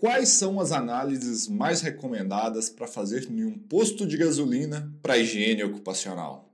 Quais são as análises mais recomendadas para fazer em um posto de gasolina para higiene ocupacional?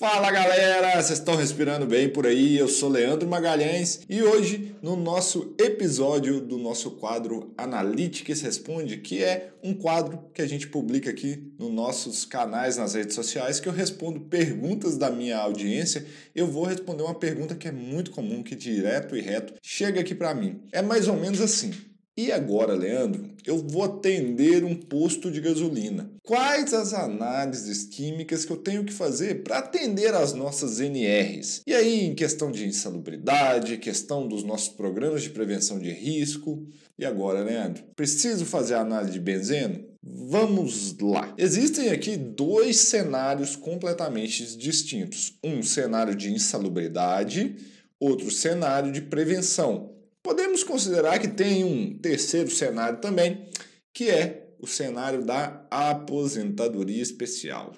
Fala galera, vocês estão respirando bem por aí? Eu sou Leandro Magalhães e hoje no nosso episódio do nosso quadro Analytics Responde, que é um quadro que a gente publica aqui nos nossos canais nas redes sociais, que eu respondo perguntas da minha audiência. Eu vou responder uma pergunta que é muito comum, que direto e reto chega aqui para mim. É mais ou menos assim: e agora, Leandro, eu vou atender um posto de gasolina. Quais as análises químicas que eu tenho que fazer para atender as nossas NRs? E aí, em questão de insalubridade, questão dos nossos programas de prevenção de risco. E agora, Leandro, preciso fazer a análise de benzeno? Vamos lá. Existem aqui dois cenários completamente distintos: um cenário de insalubridade, outro cenário de prevenção. Podemos considerar que tem um terceiro cenário também, que é o cenário da aposentadoria especial.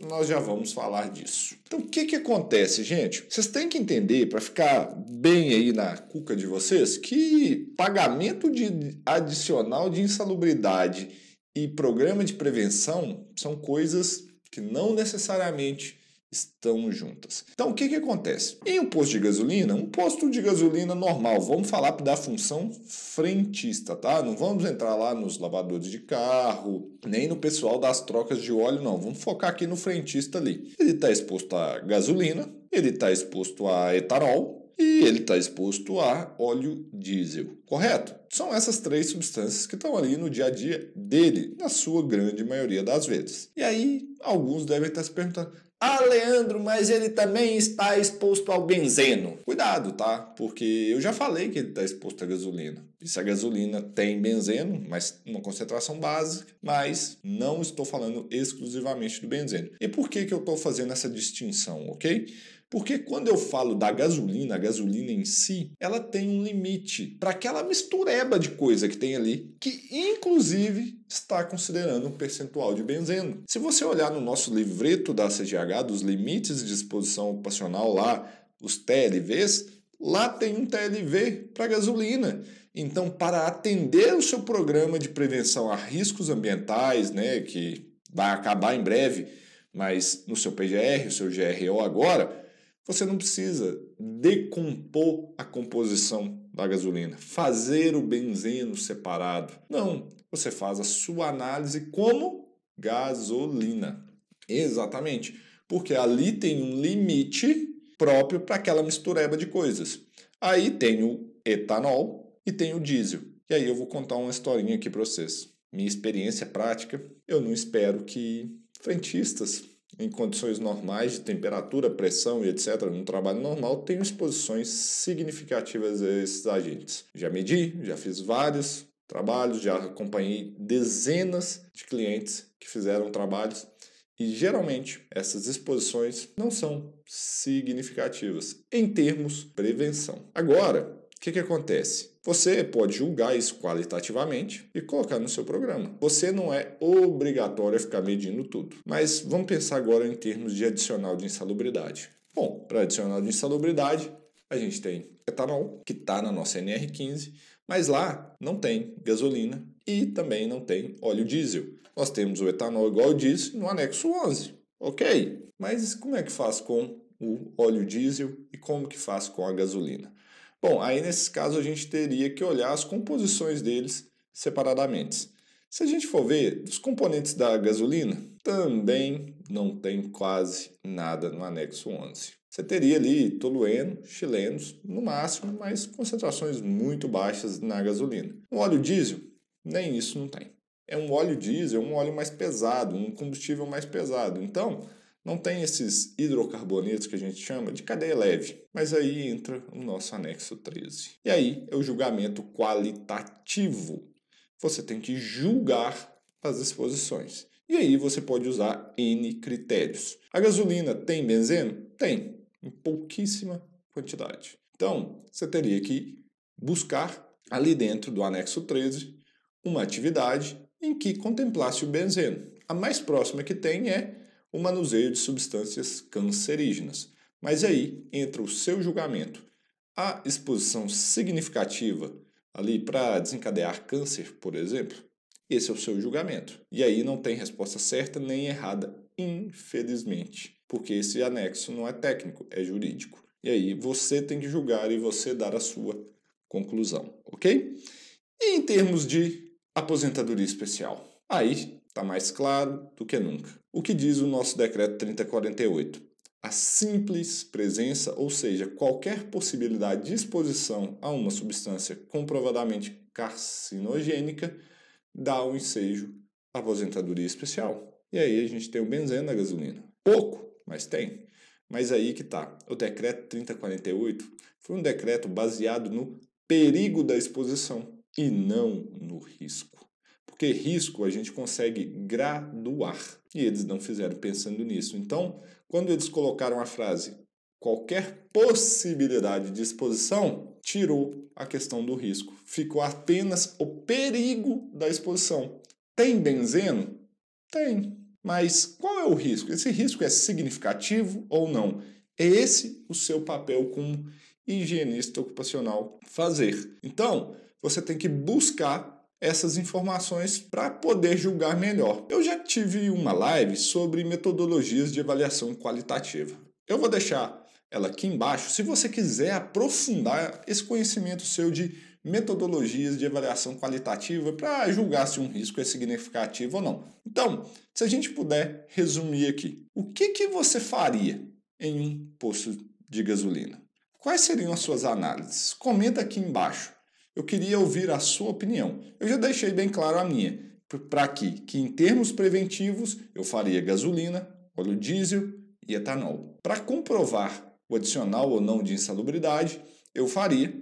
Nós já vamos falar disso. Então, o que, que acontece, gente? Vocês têm que entender, para ficar bem aí na cuca de vocês, que pagamento de adicional de insalubridade e programa de prevenção são coisas que não necessariamente estão juntas. Então, o que, que acontece? Em um posto de gasolina, um posto de gasolina normal, vamos falar da função frentista, tá? Não vamos entrar lá nos lavadores de carro, nem no pessoal das trocas de óleo, não. Vamos focar aqui no frentista ali. Ele está exposto a gasolina, ele está exposto a etanol, e ele está exposto a óleo diesel, correto? São essas três substâncias que estão ali no dia a dia dele, na sua grande maioria das vezes. E aí, alguns devem estar se perguntando: ah, Leandro, mas ele também está exposto ao benzeno. Cuidado, tá? Porque eu já falei que ele está exposto à gasolina. E se a gasolina tem benzeno, mas uma concentração básica, mas não estou falando exclusivamente do benzeno. E por que, que eu estou fazendo essa distinção, ok? Porque quando eu falo da gasolina, a gasolina em si, ela tem um limite para aquela mistureba de coisa que tem ali, que inclusive está considerando um percentual de benzeno. Se você olhar no nosso livreto da CGH, dos limites de exposição ocupacional lá, os TLVs, lá tem um TLV para gasolina. Então, para atender o seu programa de prevenção a riscos ambientais, né, que vai acabar em breve, mas no seu PGR, o seu GRO agora, você não precisa decompor a composição da gasolina, fazer o benzeno separado. Não, você faz a sua análise como gasolina. Exatamente, porque ali tem um limite próprio para aquela mistureba de coisas. Aí tem o etanol e tem o diesel. E aí eu vou contar uma historinha aqui para vocês. Minha experiência prática, eu não espero que frentistas em condições normais de temperatura, pressão e etc., num trabalho normal, tenho exposições significativas a esses agentes. Já medi, já fiz vários trabalhos, já acompanhei dezenas de clientes que fizeram trabalhos e geralmente essas exposições não são significativas em termos prevenção. Agora, que, que acontece? Você pode julgar isso qualitativamente e colocar no seu programa. Você não é obrigatório a ficar medindo tudo. Mas vamos pensar agora em termos de adicional de insalubridade. Bom, para adicional de insalubridade, a gente tem etanol, que está na nossa NR15, mas lá não tem gasolina e também não tem óleo diesel. Nós temos o etanol igual ao diesel no anexo 11. Ok, mas como é que faz com o óleo diesel e como que faz com a gasolina? Bom, aí nesse caso a gente teria que olhar as composições deles separadamente. Se a gente for ver, dos componentes da gasolina, também não tem quase nada no anexo 11. Você teria ali tolueno, chilenos, no máximo, mas concentrações muito baixas na gasolina. No óleo diesel, nem isso não tem. É um óleo diesel, um óleo mais pesado, um combustível mais pesado. Então, não tem esses hidrocarbonetos que a gente chama de cadeia leve, mas aí entra o nosso anexo 13. E aí é o julgamento qualitativo. Você tem que julgar as exposições. E aí você pode usar N critérios. A gasolina tem benzeno? Tem, em pouquíssima quantidade. Então, você teria que buscar ali dentro do anexo 13 uma atividade em que contemplasse o benzeno. A mais próxima que tem é o manuseio de substâncias cancerígenas. Mas aí entra o seu julgamento. a exposição significativa ali para desencadear câncer, por exemplo, esse é o seu julgamento. E aí não tem resposta certa nem errada, infelizmente, porque esse anexo não é técnico, é jurídico. E aí você tem que julgar e você dar a sua conclusão, ok? E em termos de aposentadoria especial, aí está mais claro do que nunca. O que diz o nosso decreto 3048? A simples presença, ou seja, qualquer possibilidade de exposição a uma substância comprovadamente carcinogênica, dá o um ensejo à aposentadoria especial. E aí a gente tem o benzeno na gasolina. Pouco, mas tem. Mas aí que tá. O decreto 3048 foi um decreto baseado no perigo da exposição e não no risco. Porque risco a gente consegue graduar e eles não fizeram pensando nisso. Então, quando eles colocaram a frase qualquer possibilidade de exposição, tirou a questão do risco. Ficou apenas o perigo da exposição. Tem benzeno? Tem. Mas qual é o risco? Esse risco é significativo ou não? É esse o seu papel como higienista ocupacional fazer. Então, você tem que buscar essas informações para poder julgar melhor. Eu já tive uma live sobre metodologias de avaliação qualitativa. Eu vou deixar ela aqui embaixo se você quiser aprofundar esse conhecimento seu de metodologias de avaliação qualitativa para julgar se um risco é significativo ou não. Então, se a gente puder resumir aqui, o que, que você faria em um posto de gasolina? Quais seriam as suas análises? Comenta aqui embaixo. Eu queria ouvir a sua opinião. Eu já deixei bem claro a minha, para aqui, que em termos preventivos eu faria gasolina, óleo diesel e etanol. Para comprovar o adicional ou não de insalubridade, eu faria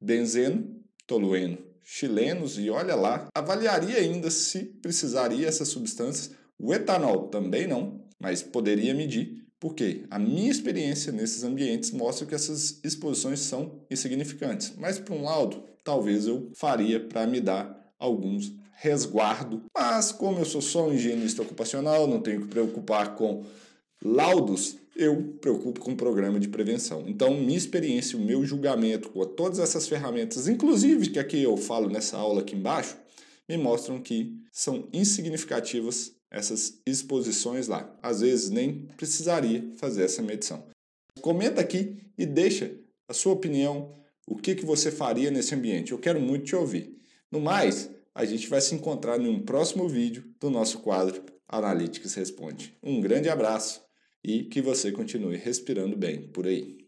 benzeno, tolueno, chilenos e olha lá, avaliaria ainda se precisaria essas substâncias. O etanol também não, mas poderia medir, porque a minha experiência nesses ambientes mostra que essas exposições são insignificantes. Mas para um laudo, talvez eu faria para me dar alguns resguardo. Mas como eu sou só um higienista ocupacional, não tenho que preocupar com laudos, eu preocupo com o programa de prevenção. Então, minha experiência, o meu julgamento com todas essas ferramentas, inclusive que aqui eu falo nessa aula aqui embaixo, me mostram que são insignificativas essas exposições lá. Às vezes nem precisaria fazer essa medição. Comenta aqui e deixa a sua opinião, o que, que você faria nesse ambiente. Eu quero muito te ouvir. No mais, a gente vai se encontrar em um próximo vídeo do nosso quadro Analytics Responde. Um grande abraço e que você continue respirando bem por aí.